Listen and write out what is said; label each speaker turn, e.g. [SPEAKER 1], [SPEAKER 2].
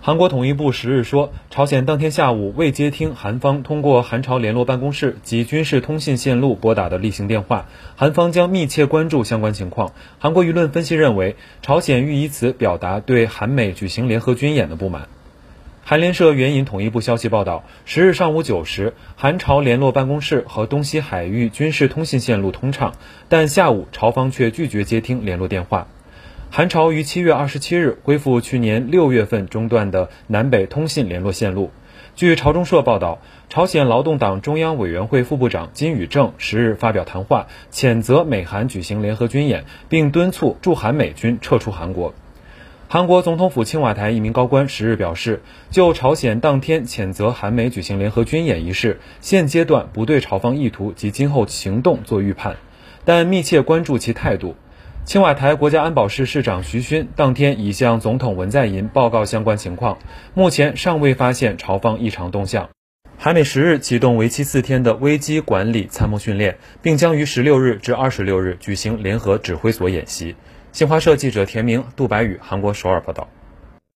[SPEAKER 1] 韩国统一部十日说，朝鲜当天下午未接听韩方通过韩朝联络办公室及军事通信线路拨打的例行电话，韩方将密切关注相关情况。韩国舆论分析认为，朝鲜欲以此表达对韩美举行联合军演的不满。韩联社援引统一部消息报道，十日上午九时，韩朝联络办公室和东西海域军事通信线路通畅，但下午朝方却拒绝接听联络电话。韩朝于七月二十七日恢复去年六月份中断的南北通信联络线路。据朝中社报道，朝鲜劳动党中央委员会副部长金宇正十日发表谈话，谴责美韩举行联合军演，并敦促驻韩美军撤出韩国。韩国总统府青瓦台一名高官十日表示，就朝鲜当天谴责韩美举行联合军演一事，现阶段不对朝方意图及今后行动做预判，但密切关注其态度。青瓦台国家安保室室长徐勋当天已向总统文在寅报告相关情况，目前尚未发现朝方异常动向。韩美十日启动为期四天的危机管理参谋训练，并将于十六日至二十六日举行联合指挥所演习。新华社记者田明、杜白宇，韩国首尔报道。